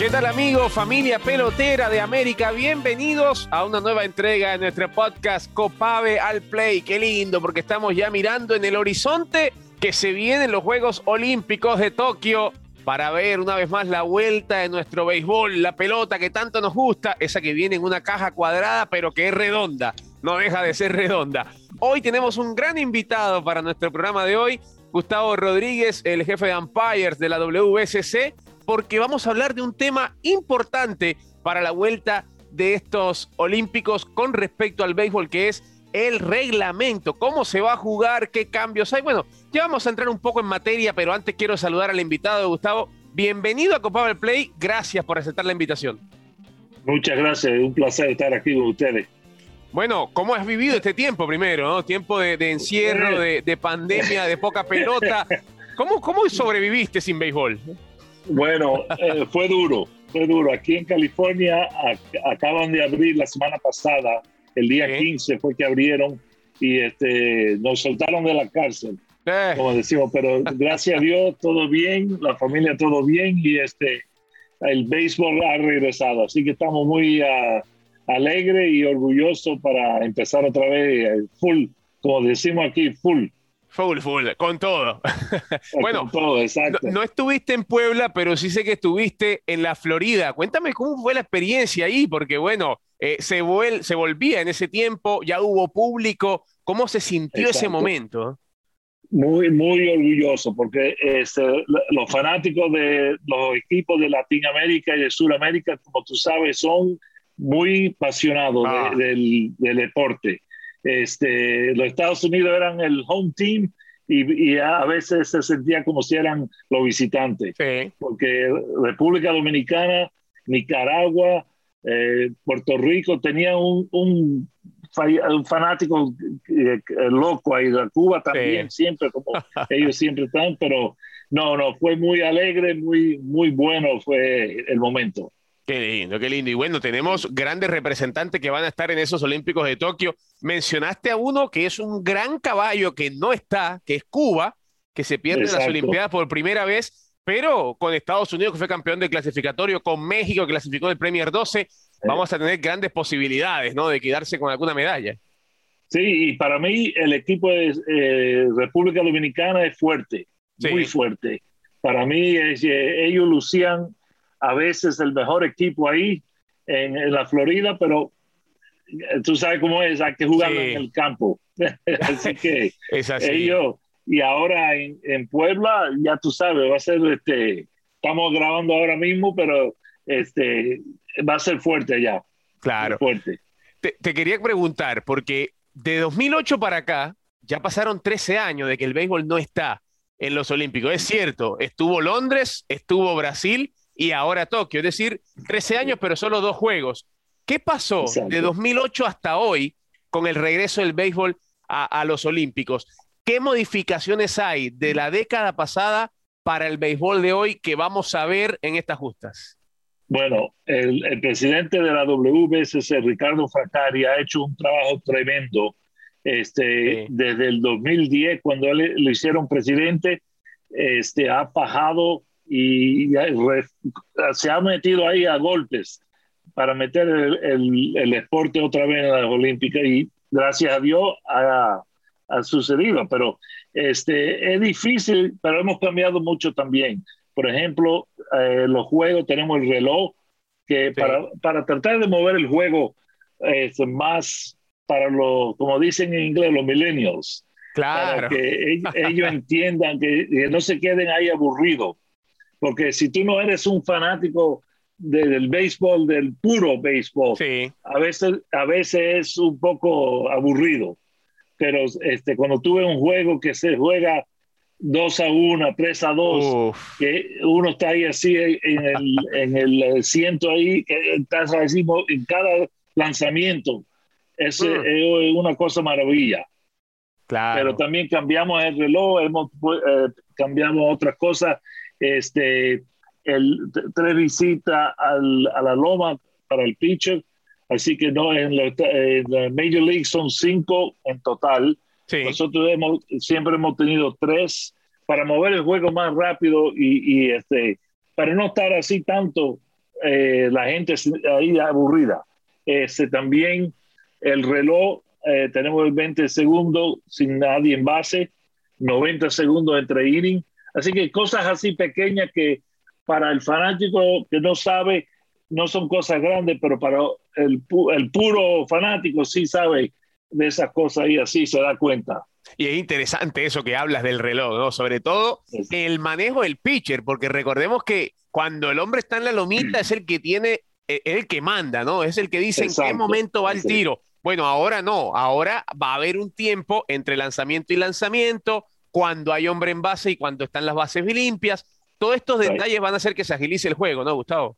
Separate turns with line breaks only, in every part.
¿Qué tal amigos, familia pelotera de América? Bienvenidos a una nueva entrega de nuestro podcast Copave al Play. Qué lindo, porque estamos ya mirando en el horizonte que se vienen los Juegos Olímpicos de Tokio para ver una vez más la vuelta de nuestro béisbol, la pelota que tanto nos gusta, esa que viene en una caja cuadrada pero que es redonda, no deja de ser redonda. Hoy tenemos un gran invitado para nuestro programa de hoy, Gustavo Rodríguez, el jefe de umpires de la WSC porque vamos a hablar de un tema importante para la vuelta de estos Olímpicos con respecto al béisbol, que es el reglamento, cómo se va a jugar, qué cambios hay. Bueno, ya vamos a entrar un poco en materia, pero antes quiero saludar al invitado, Gustavo. Bienvenido a Copa del Play, gracias por aceptar la invitación.
Muchas gracias, un placer estar aquí con ustedes.
Bueno, ¿cómo has vivido este tiempo primero? ¿no? Tiempo de, encierro, de, pandemia, de poca pelota. ¿Cómo, ¿Cómo sobreviviste sin béisbol?
Bueno, eh, fue duro, fue duro. Aquí en California acaban de abrir la semana pasada, el día 15 fue que abrieron y este, nos soltaron de la cárcel, como decimos, pero gracias a Dios todo bien, la familia todo bien y este, el béisbol ha regresado, así que estamos muy uh, alegres y orgullosos para empezar otra vez eh, full, como decimos aquí, full.
Full, full, con todo. bueno, No, estuviste en Puebla, pero sí sé que estuviste en la Florida. Cuéntame cómo fue la experiencia ahí, porque bueno, eh, se, se volvía en ese tiempo, ya hubo público. ¿Cómo se sintió ese momento?
Muy, muy orgulloso, porque este, los fanáticos de los equipos de Latinoamérica y de Sudamérica, como tú sabes, son muy apasionados ah. del, del deporte. Este, los Estados Unidos eran el home team y, a veces se sentía como si eran los visitantes. Porque República Dominicana, Nicaragua, eh, Puerto Rico tenían un, un, fanático eh, loco ahí, de Cuba también, siempre, como ellos siempre están, pero no, no, fue muy alegre, muy, muy bueno fue el momento.
Qué lindo, qué lindo. Y bueno, tenemos grandes representantes que van a estar en esos Olímpicos de Tokio. Mencionaste a uno que es un gran caballo que no está, que es Cuba, que se pierde en las Olimpiadas por primera vez, pero con Estados Unidos, que fue campeón de clasificatorio, con México, que clasificó en el Premier 12, vamos a tener grandes posibilidades, ¿no? De quedarse con alguna medalla.
Sí, y para mí el equipo de eh, República Dominicana es fuerte, muy fuerte. Para mí eh, ellos lucían a veces el mejor equipo ahí en, la Florida, pero eh, tú sabes cómo es, hay que jugar en el campo. así que ellos, y ahora en, Puebla, ya tú sabes, va a ser, este, estamos grabando ahora mismo, pero este, va a ser fuerte allá.
Claro.
Fuerte.
Te, te quería preguntar, porque de 2008 para acá, ya pasaron 13 años de que el béisbol no está en los Olímpicos. Es cierto, estuvo Londres, estuvo Brasil, y ahora Tokio, es decir, 13 años pero solo dos juegos. ¿Qué pasó de 2008 hasta hoy con el regreso del béisbol a, los Olímpicos? ¿Qué modificaciones hay de la década pasada para el béisbol de hoy que vamos a ver en estas justas?
Bueno, el, presidente de la WBSC, Ricardo Fracari, ha hecho un trabajo tremendo este, desde el 2010, cuando él, lo hicieron presidente, este, ha bajado y se ha metido ahí a golpes para meter el, el, el deporte otra vez en las Olímpicas y gracias a Dios ha, ha, sucedido, pero este, es difícil, pero hemos cambiado mucho también. Por ejemplo, eh, los juegos, tenemos el reloj, que para, para, tratar de mover el juego es más para los, como dicen en inglés, los millennials.
Claro.
Para que ellos, entiendan que, que, no se queden ahí aburridos porque si tú no eres un fanático del béisbol, del puro béisbol, a, veces, a veces es un poco aburrido. Pero este, cuando tú ves un juego que se juega 2 a 1, 3 a 2, que uno está ahí así en el, en el ciento ahí, estás así en cada lanzamiento, es, mm. es una cosa maravilla.
Claro.
Pero también cambiamos el reloj, hemos, eh, cambiamos otras cosas este, el, tres visitas al, a la loma para el pitcher, así que no, en la, Major League son cinco en total. Nosotros hemos, siempre hemos tenido tres para mover el juego más rápido y, y, este, para no estar así tanto eh, la gente ahí aburrida. Este, también el reloj, eh, tenemos 20 segundos sin nadie en base, 90 segundos entre inning. Así que cosas así pequeñas que para el fanático que no sabe, no son cosas grandes, pero para el, el puro fanático sí sabe de esas cosas y así se da cuenta.
Y es interesante eso que hablas del reloj, ¿no? Sobre todo el manejo del pitcher, porque recordemos que cuando el hombre está en la lomita es el que tiene, e, es el que manda, ¿no? Es el que dice en qué momento va el tiro. Bueno, ahora no, ahora va a haber un tiempo entre lanzamiento y lanzamiento, cuando hay hombre en base y cuando están las bases limpias. Todos estos detalles van a hacer que se agilice el juego, ¿no, Gustavo?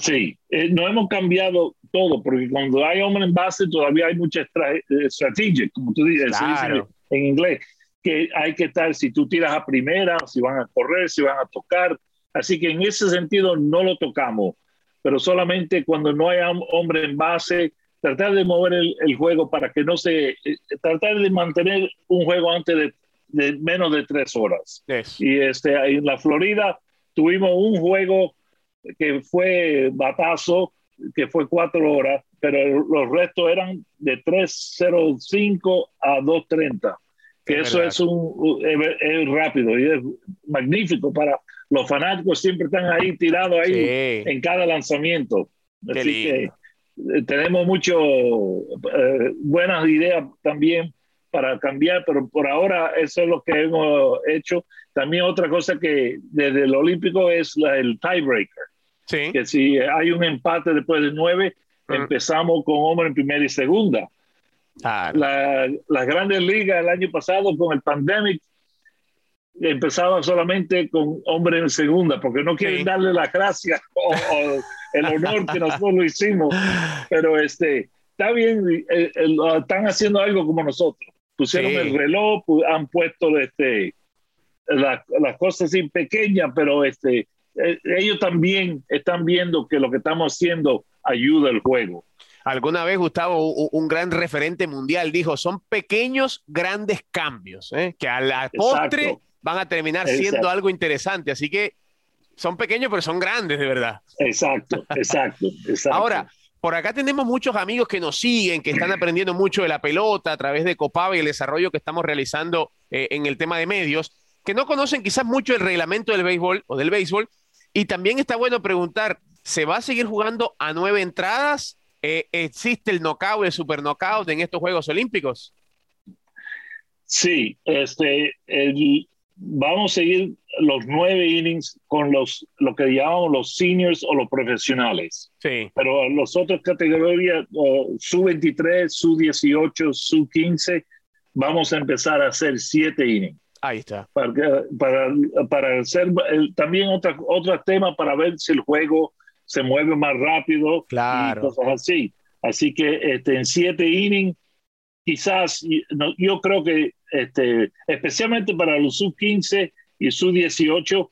Sí, eh, no hemos cambiado todo, porque cuando hay hombre en base todavía hay mucha eh, estrategia, como tú dices, en inglés, que hay que estar, si tú tiras a primera, si van a correr, si van a tocar. Así que en ese sentido no lo tocamos, pero solamente cuando no hay hombre en base, tratar de mover el, juego para que no se, eh, tratar de mantener un juego antes de, de menos de tres horas. Y este, en la Florida tuvimos un juego que fue batazo, que fue cuatro horas, pero los restos eran de 3.05 a 2.30, que eso es, un, es, rápido y es magnífico para los fanáticos, siempre están ahí tirados ahí en cada lanzamiento. Así que tenemos mucho eh, buenas ideas también para cambiar, pero por ahora eso es lo que hemos hecho. También otra cosa que desde el Olímpico es el tiebreaker. Que si hay un empate después de nueve, empezamos con hombre en primera y segunda. La, las grandes ligas el año pasado con el pandemic empezaban solamente con hombre en segunda, porque no quieren darle la gracia o, el honor que nosotros lo hicimos. Pero este, está bien, eh, eh, están haciendo algo como nosotros. Pusieron el reloj, han puesto este, las cosas así pequeñas, pero este, eh, ellos también están viendo que lo que estamos haciendo ayuda al juego.
Alguna vez, Gustavo, un gran referente mundial dijo, son pequeños, grandes cambios, ¿eh? que a la postre van a terminar siendo algo interesante. Así que son pequeños, pero son grandes, de verdad.
Exacto, exacto, exacto.
Ahora, por acá tenemos muchos amigos que nos siguen, que están aprendiendo mucho de la pelota a través de Copave y el desarrollo que estamos realizando eh, en el tema de medios, que no conocen quizás mucho el reglamento del béisbol o del béisbol, y también está bueno preguntar, ¿se va a seguir jugando a nueve entradas? Eh, ¿Existe el knockout, el super knockout en estos Juegos Olímpicos?
Sí, este, vamos a seguir los nueve innings con los, lo que llamamos los seniors o los profesionales.
Sí.
Pero los otros categorías, sub-23, sub-18, sub-15, vamos a empezar a hacer siete innings.
Ahí está.
Para, para, para hacer también otra, otro tema para ver si el juego se mueve más rápido
claro.
y cosas así. Así que este, en siete innings, quizás, yo creo que este, especialmente para los sub-15 y sub-18,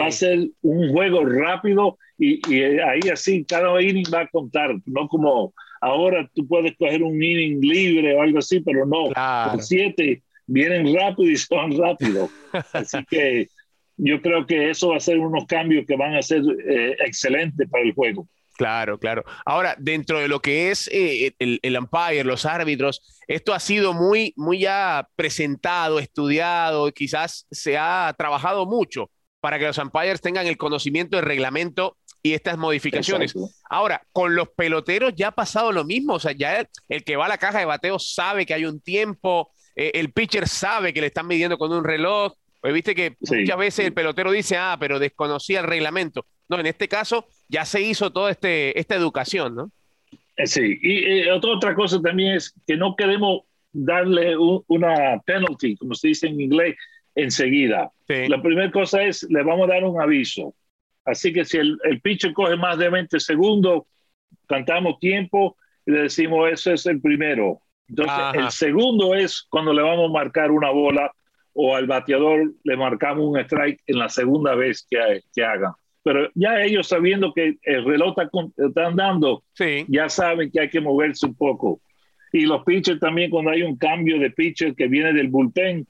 va a ser un juego rápido y, y, ahí así cada inning va a contar, no como ahora tú puedes coger un inning libre o algo así, pero no, claro. siete vienen rápido y son rápido. Así que yo creo que eso va a ser unos cambios que van a ser eh, excelentes para el juego.
Claro, claro. Ahora, dentro de lo que es eh, el, el, umpire, los árbitros, esto ha sido muy, muy ya presentado, estudiado, quizás se ha trabajado mucho para que los umpires tengan el conocimiento del reglamento y estas modificaciones. Ahora, con los peloteros ya ha pasado lo mismo, o sea, ya el, el, que va a la caja de bateo sabe que hay un tiempo, eh, el pitcher sabe que le están midiendo con un reloj. Pues viste que muchas veces el pelotero dice, ah, pero desconocía el reglamento. No, en este caso ya se hizo toda este, esta educación, ¿no?
Eh, sí, y eh, otra, otra cosa también es que no queremos darle una penalty, como se dice en inglés, enseguida. La primera cosa es, le vamos a dar un aviso. Así que si el, el pitcher coge más de 20 segundos, cantamos tiempo y le decimos, ese es el primero. Entonces, el segundo es cuando le vamos a marcar una bola o al bateador le marcamos un strike en la segunda vez que, que hagan. Pero ya ellos sabiendo que el reloj está, andando, ya saben que hay que moverse un poco. Y los pitchers también cuando hay un cambio de pitcher que viene del bullpen,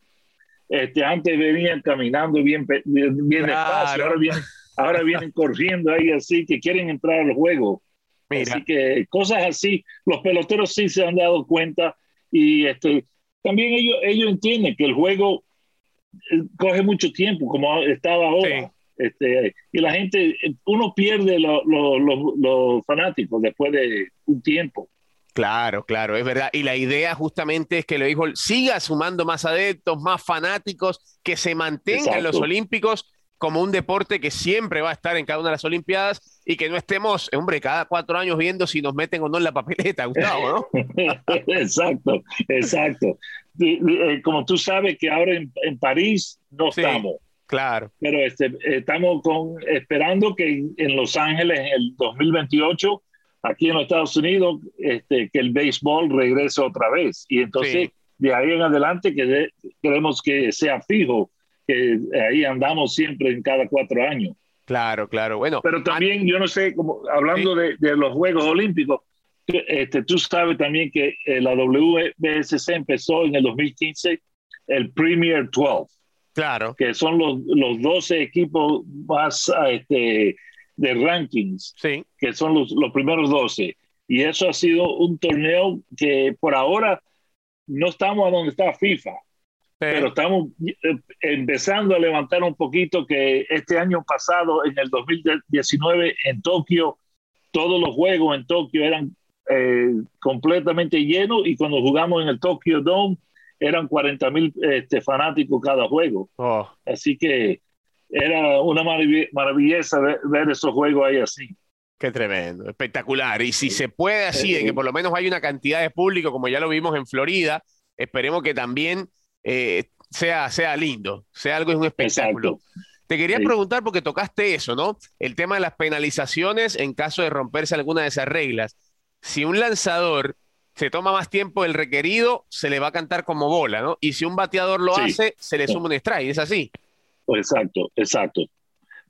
este, antes venían caminando bien, bien despacio, ahora vienen ahora vienen corriendo ahí así que quieren entrar al juego. Así que cosas así, los peloteros sí se han dado cuenta y este, también ellos, ellos entienden que el juego eh, coge mucho tiempo, como estaba ahora. Este, y la gente, uno pierde los fanáticos después de un tiempo.
Claro, claro, es verdad. Y la idea justamente es que lo dijo, siga sumando más adeptos, más fanáticos, que se mantengan los Olímpicos como un deporte que siempre va a estar en cada una de las Olimpiadas y que no estemos, hombre, cada cuatro años viendo si nos meten o no en la papeleta, Gustavo,
¿no? exacto, exacto. Eh, como tú sabes que ahora en, París no estamos.
Claro.
Pero este, estamos con, esperando que en Los Ángeles en el 2028 aquí en los Estados Unidos este, que el béisbol regrese otra vez. Y entonces, de ahí en adelante, que queremos que sea fijo, que ahí andamos siempre en cada cuatro años.
Claro, claro. Bueno,
pero también, yo no sé, como hablando de, los Juegos Olímpicos, este, tú sabes también que eh, la WBSC empezó en el 2015 el Premier 12.
Claro.
Que son los, los 12 equipos más este, de rankings,
sí.
que son los, los primeros 12. Y eso ha sido un torneo que por ahora no estamos a donde está FIFA, pero estamos eh, empezando a levantar un poquito que este año pasado, en el 2019, en Tokio, todos los juegos en Tokio eran eh, completamente llenos y cuando jugamos en el Tokyo Dome eran 40 mil este, fanáticos cada juego.
Oh.
Así que era una maravillosa ver, esos juegos ahí así.
Qué tremendo, espectacular. Y si se puede así, de que por lo menos hay una cantidad de público, como ya lo vimos en Florida, esperemos que también eh, sea, sea lindo, sea algo, es un espectáculo. Te quería preguntar porque tocaste eso, ¿no? El tema de las penalizaciones en caso de romperse alguna de esas reglas. Si un lanzador se toma más tiempo del requerido, se le va a cantar como bola, ¿no? Y si un bateador lo hace, se le suma un strike, ¿es así?
Exacto, exacto.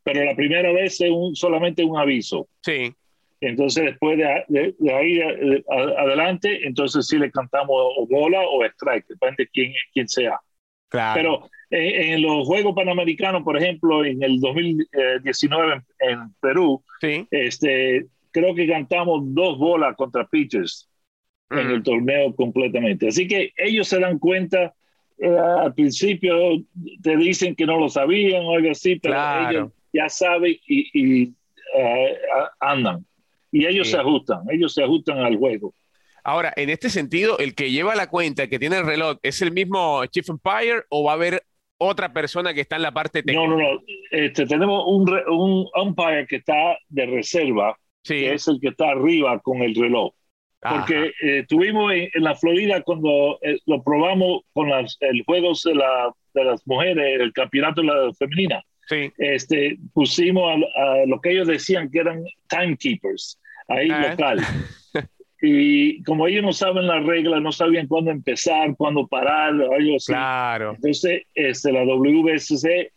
Pero la primera vez es un, solamente un aviso.
Sí.
Entonces, después de, ahí adelante, entonces sí le cantamos o bola o strike, depende de quién, quién sea.
Claro.
Pero en, los Juegos Panamericanos, por ejemplo, en el 2019 en, Perú,
sí.
este, creo que cantamos dos bolas contra pitchers en el torneo completamente. Así que ellos se dan cuenta eh, al principio te dicen que no lo sabían o algo así, pero ellos ya saben y, eh, andan. Y ellos se ajustan, ellos se ajustan al juego.
Ahora, en este sentido, el que lleva la cuenta, el que tiene el reloj, ¿es el mismo Chief Empire o va a haber otra persona que está en la parte
técnica? No, no, no. Este, tenemos un, un umpire que está de reserva, que es el que está arriba con el reloj. Porque eh, tuvimos en, la Florida cuando eh, lo probamos con las, el Juegos de, la, de las Mujeres, el campeonato de la femenina.
Sí.
Este, pusimos a, lo que ellos decían que eran timekeepers, ahí ah. local. y como ellos no saben las reglas, no sabían cuándo empezar, cuándo parar, algo así.
Claro.
Entonces, este, la WBSC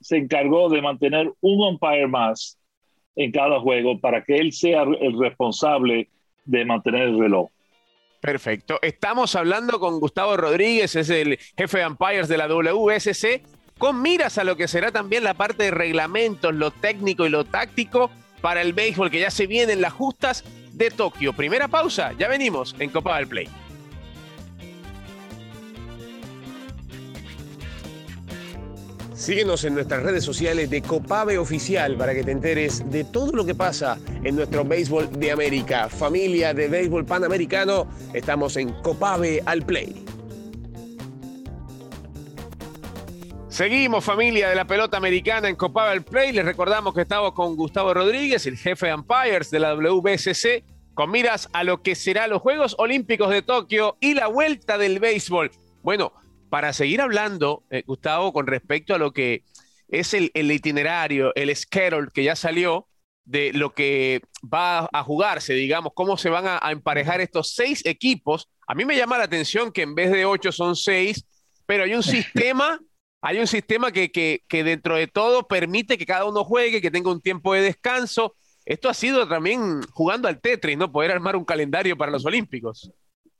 se encargó de mantener un umpire más en cada juego para que él sea el responsable de mantener el reloj.
Perfecto. Estamos hablando con Gustavo Rodríguez, es el jefe de umpires de la WSC, con miras a lo que será también la parte de reglamentos, lo técnico y lo táctico para el béisbol que ya se vienen las justas de Tokio. Primera pausa, ya venimos en Copa del Play. Síguenos en nuestras redes sociales de Copave Oficial para que te enteres de todo lo que pasa en nuestro béisbol de América. Familia de béisbol panamericano, estamos en Copave al Play. Seguimos, familia de la pelota americana en Copave al Play. Les recordamos que estamos con Gustavo Rodríguez, el jefe de umpires de la WBCC, con miras a lo que será los Juegos Olímpicos de Tokio y la vuelta del béisbol. Bueno, para seguir hablando, eh, Gustavo, con respecto a lo que es el, itinerario, el schedule que ya salió de lo que va a jugarse, digamos, cómo se van a, emparejar estos seis equipos. A mí me llama la atención que en vez de ocho son seis, pero hay un sistema, hay un sistema que, que dentro de todo permite que cada uno juegue, que tenga un tiempo de descanso. Esto ha sido también jugando al Tetris, ¿no? Poder armar un calendario para los Olímpicos.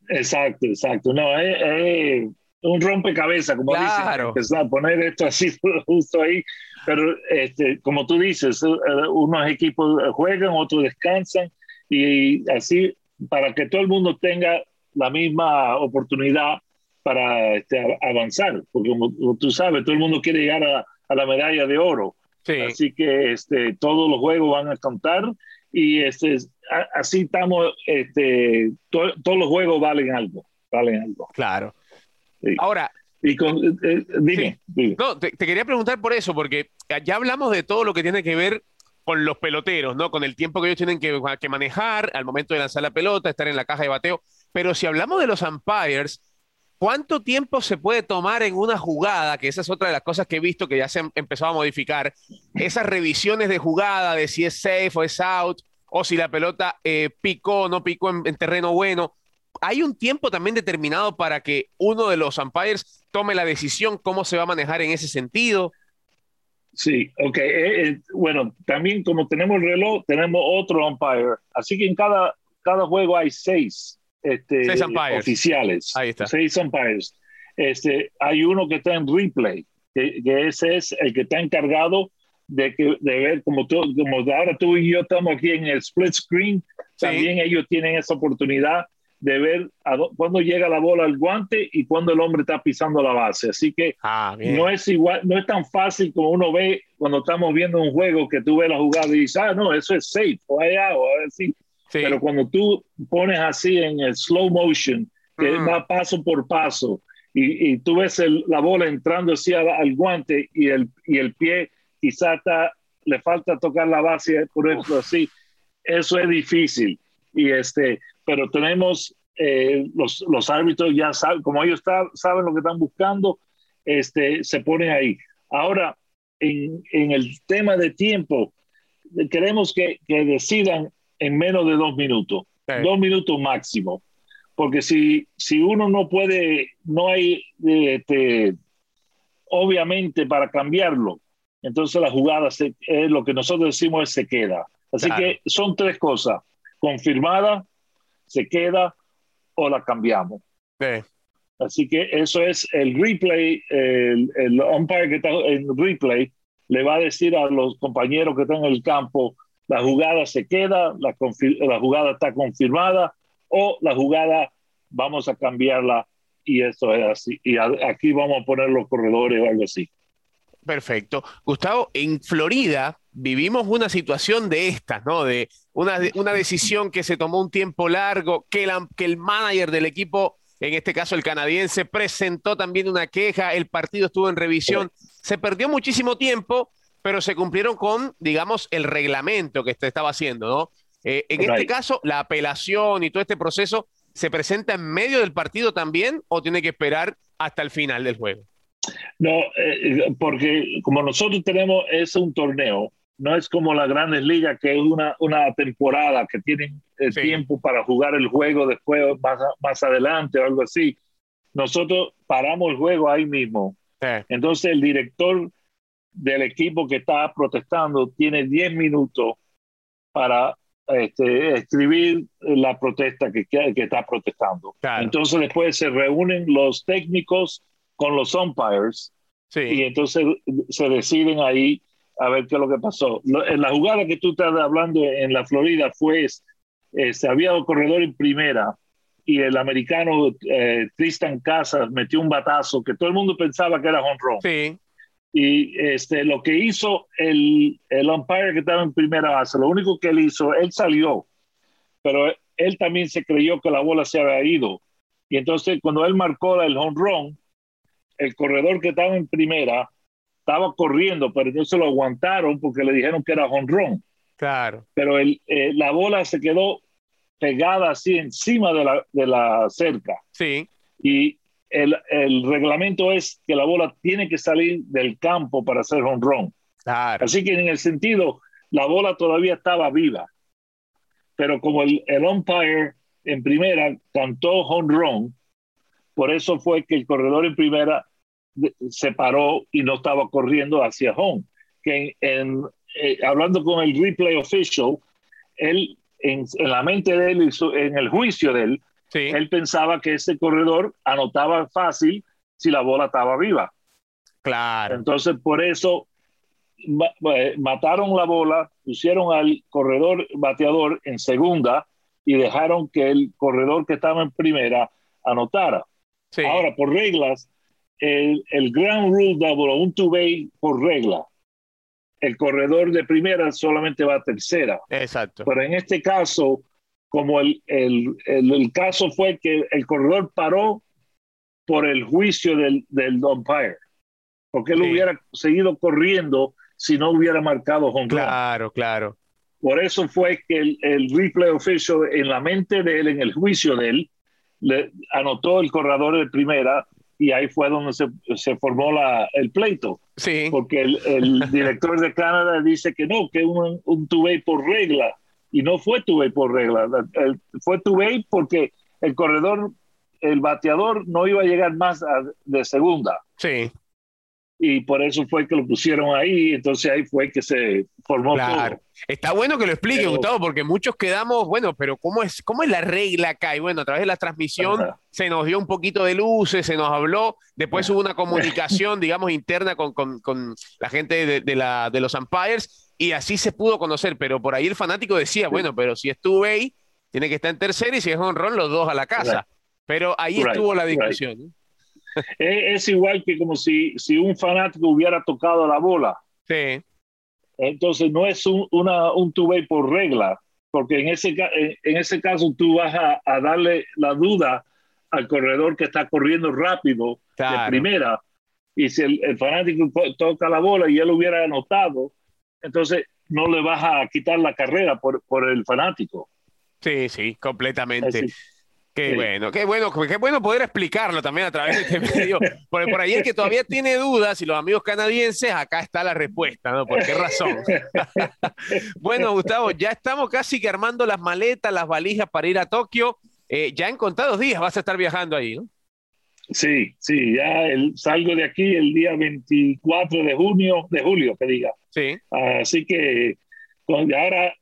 Exacto, exacto. No, es, un rompecabezas, como claro. dicen, poner esto así justo ahí. pero este, como tú dices, eh, unos equipos juegan, otros descansan y así para que todo el mundo tenga la misma oportunidad para este, avanzar, porque como, tú sabes, todo el mundo quiere llegar a, la medalla de oro. Así que este, todos los juegos van a contar y este, así estamos, este, todos los juegos valen algo, valen algo.
Claro. Ahora,
y con, eh, dime,
No, te, quería preguntar por eso, porque ya hablamos de todo lo que tiene que ver con los peloteros, ¿no? Con el tiempo que ellos tienen que, que, manejar al momento de lanzar la pelota, estar en la caja de bateo. Pero si hablamos de los umpires, ¿cuánto tiempo se puede tomar en una jugada? Que esa es otra de las cosas que he visto que ya se han empezado a modificar. Esas revisiones de jugada, de si es safe o es out, o si la pelota eh, picó o no picó en terreno bueno hay un tiempo también determinado para que uno de los umpires tome la decisión cómo se va a manejar en ese sentido.
Sí, ok. Eh, eh, bueno, también como tenemos el reloj, tenemos otro umpire. Así que en cada, cada juego hay seis, este, oficiales.
Ahí está.
Seis umpires. Este, hay uno que está en replay, que, ese es el que está encargado de, que, de ver, como, tú, como ahora tú y yo estamos aquí en el split screen, también ellos tienen esa oportunidad de ver cuándo llega la bola al guante y cuándo el hombre está pisando la base. Así que ah, no es igual, no es tan fácil como uno ve cuando estamos viendo un juego que tú ves la jugada y dices, ah, no, eso es safe, o allá, o así. Pero cuando tú pones así en el slow motion, que mm. va paso por paso, y, tú ves la bola entrando así al, guante y el, y el pie quizá le falta tocar la base, por ejemplo, así, eso es difícil. Y este, pero tenemos eh, los, los, árbitros ya saben, como ellos saben lo que están buscando, este, se ponen ahí. Ahora, en, en el tema de tiempo, queremos que, que, decidan en menos de dos minutos, dos minutos máximo, porque si, si uno no puede, no hay, este, obviamente para cambiarlo, entonces la jugada se, es lo que nosotros decimos es se queda. Así que son tres cosas, confirmada, se queda o la cambiamos. Así que eso es el replay, el, el, umpire que está en replay le va a decir a los compañeros que están en el campo, la jugada se queda, la, la jugada está confirmada o la jugada vamos a cambiarla y eso es así. Y aquí vamos a poner los corredores o algo así.
Perfecto. Gustavo, en Florida vivimos una situación de estas, ¿no? De una, una decisión que se tomó un tiempo largo, que, que el manager del equipo, en este caso el canadiense, presentó también una queja, el partido estuvo en revisión, se perdió muchísimo tiempo, pero se cumplieron con, digamos, el reglamento que se estaba haciendo, ¿no? Eh, en este caso, la apelación y todo este proceso, ¿se presenta en medio del partido también o tiene que esperar hasta el final del juego?
No, eh, porque como nosotros tenemos, es un torneo, no es como las grandes ligas, que es una, una temporada que tienen el tiempo para jugar el juego después, más, más adelante o algo así. Nosotros paramos el juego ahí mismo. Entonces el director del equipo que está protestando tiene 10 minutos para este, escribir la protesta que, que, está protestando. Entonces después se reúnen los técnicos con los umpires y entonces se deciden ahí a ver qué es lo que pasó. En la jugada que tú estás hablando en la Florida fue, eh, se había un corredor en primera y el americano eh, Tristan Casas metió un batazo que todo el mundo pensaba que era home run.
Sí.
Y este, lo que hizo el, el umpire que estaba en primera base, lo único que él hizo, él salió, pero él también se creyó que la bola se había ido. Y entonces cuando él marcó el home run, el corredor que estaba en primera estaba corriendo, pero no se lo aguantaron porque le dijeron que era honrón.
Claro.
Pero el, eh, la bola se quedó pegada así encima de la, de la cerca.
Sí.
Y el, el, reglamento es que la bola tiene que salir del campo para hacer honrón.
Claro.
Así que en el sentido, la bola todavía estaba viva. Pero como el, el umpire en primera cantó honrón, por eso fue que el corredor en primera se paró y no estaba corriendo hacia home. Que en, eh, hablando con el replay official, él, en, la mente de él, en el juicio de él, él pensaba que ese corredor anotaba fácil si la bola estaba viva.
Claro.
Entonces, por eso mataron la bola, pusieron al corredor bateador en segunda y dejaron que el corredor que estaba en primera anotara. Ahora, por reglas, el, el ground rule double, un two-way por regla, el corredor de primera solamente va a tercera.
Exacto.
Pero en este caso, como el, el, el, caso fue que el corredor paró por el juicio del, del umpire, porque él hubiera seguido corriendo si no hubiera marcado home
Claro, claro.
Por eso fue que el, el, replay official, en la mente de él, en el juicio de él, le anotó el corredor de primera y ahí fue donde se, se formó la, el pleito.
Sí.
Porque el, el director de Canadá dice que no, que un, un two-way por regla. Y no fue two-way por regla. El, fue two-way porque el corredor, el bateador no iba a llegar más de segunda.
Sí
y por eso fue que lo pusieron ahí, entonces ahí fue que se formó claro.
Está bueno que lo explique, Gustavo, porque muchos quedamos, bueno, pero ¿cómo es, cómo es la regla acá? Y bueno, a través de la transmisión se nos dio un poquito de luces, se nos habló, después hubo una comunicación, digamos, interna con, con, con la gente de, de, la, de los umpires y así se pudo conocer, pero por ahí el fanático decía, bueno, pero si estuve ahí, tiene que estar en tercera y si es un rol, los dos a la casa. Pero ahí estuvo la discusión.
Es, igual que como si, si un fanático hubiera tocado la bola.
Sí.
Entonces no es un, una, un two-way por regla, porque en ese, en ese caso tú vas a, darle la duda al corredor que está corriendo rápido de primera. Y si el, fanático toca la bola y él hubiera anotado, entonces no le vas a quitar la carrera por, por el fanático.
Sí, sí, completamente. Qué bueno, qué bueno, qué bueno poder explicarlo también a través de este medio. Por, por ahí el que todavía tiene dudas y los amigos canadienses, acá está la respuesta, ¿no? ¿Por qué razón? bueno, Gustavo, ya estamos casi que armando las maletas, las valijas para ir a Tokio. Eh, ya en contados días vas a estar viajando ahí, ¿no?
Sí, sí, ya el, salgo de aquí el día 24 de junio, de julio, que diga.
Sí.
Así que ahora,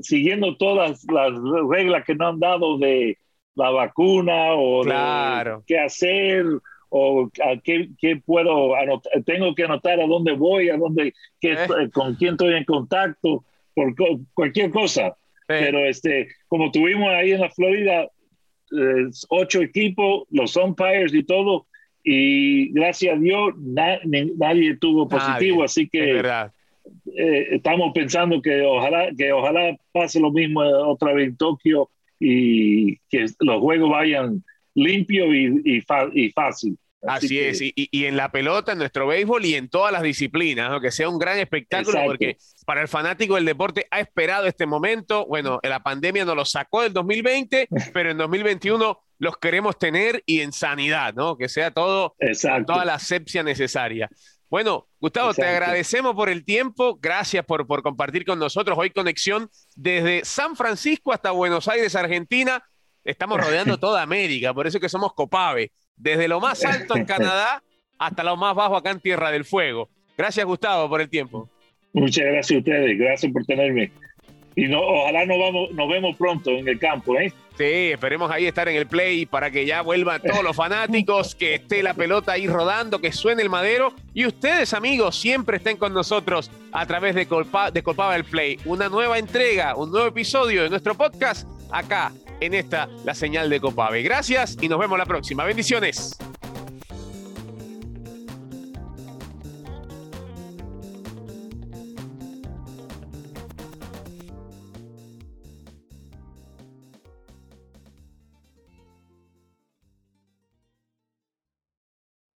siguiendo todas las reglas que nos han dado de la vacuna o
claro.
qué hacer o a qué, qué, puedo anotar, tengo que anotar a dónde voy, a dónde, qué, eh. con quién estoy en contacto, por cualquier cosa. Pero este, como tuvimos ahí en la Florida, eh, ocho equipos, los umpires y todo, y gracias a Dios nadie tuvo positivo, así que eh, estamos pensando que ojalá, que ojalá pase lo mismo otra vez en Tokio y que los juegos vayan limpios y, y, fácil.
Así, es, y, y, en la pelota, en nuestro béisbol y en todas las disciplinas, que sea un gran espectáculo, porque para el fanático del deporte ha esperado este momento. Bueno, la pandemia nos lo sacó del 2020, pero en 2021 los queremos tener y en sanidad, ¿no? Que sea todo, toda la asepsia necesaria. Bueno, Gustavo, te agradecemos por el tiempo, gracias por, por compartir con nosotros hoy conexión desde San Francisco hasta Buenos Aires, Argentina. Estamos rodeando toda América, por eso que somos Copave, desde lo más alto en Canadá hasta lo más bajo acá en Tierra del Fuego. Gracias, Gustavo, por el tiempo.
Muchas gracias a ustedes, gracias por tenerme. Y no, ojalá nos, vamos, nos vemos pronto en el campo, ¿eh?
Sí, esperemos ahí estar en el play para que ya vuelvan todos los fanáticos, que esté la pelota ahí rodando, que suene el madero. Y ustedes, amigos, siempre estén con nosotros a través de, Colpa, de Colpaba el Play. Una nueva entrega, un nuevo episodio de nuestro podcast acá en esta, la señal de Copave. Gracias y nos vemos la próxima. Bendiciones.